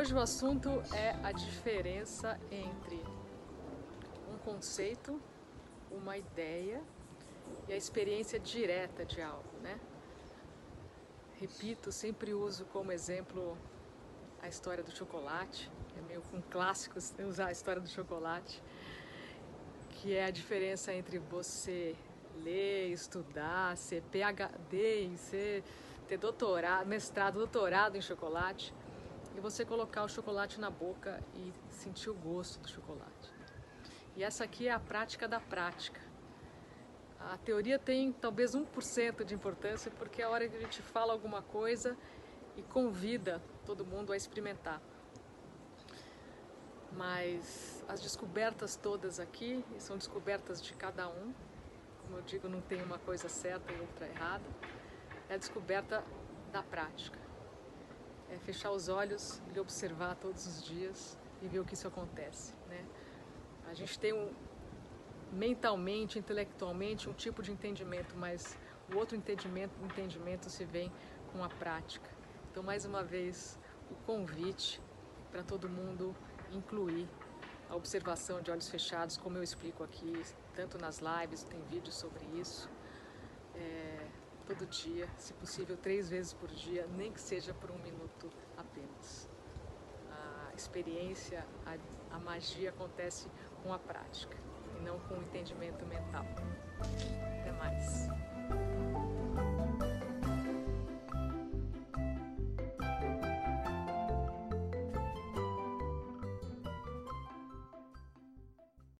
Hoje o assunto é a diferença entre um conceito, uma ideia e a experiência direta de algo, né? Repito, sempre uso como exemplo a história do chocolate, é meio um clássico usar a história do chocolate, que é a diferença entre você ler, estudar, ser PhD ser, ter doutorado, mestrado, doutorado em chocolate, e você colocar o chocolate na boca e sentir o gosto do chocolate. E essa aqui é a prática da prática. A teoria tem talvez 1% de importância porque é a hora que a gente fala alguma coisa e convida todo mundo a experimentar. Mas as descobertas todas aqui, são descobertas de cada um, como eu digo, não tem uma coisa certa e outra errada, é a descoberta da prática. É fechar os olhos e observar todos os dias e ver o que isso acontece. Né? A gente tem um, mentalmente, intelectualmente, um tipo de entendimento, mas o outro entendimento, entendimento se vem com a prática. Então, mais uma vez, o convite para todo mundo incluir a observação de olhos fechados, como eu explico aqui, tanto nas lives, tem vídeos sobre isso, é, todo dia, se possível, três vezes por dia, nem que seja por um minuto apenas. A experiência, a, a magia acontece com a prática e não com o entendimento mental. Até mais.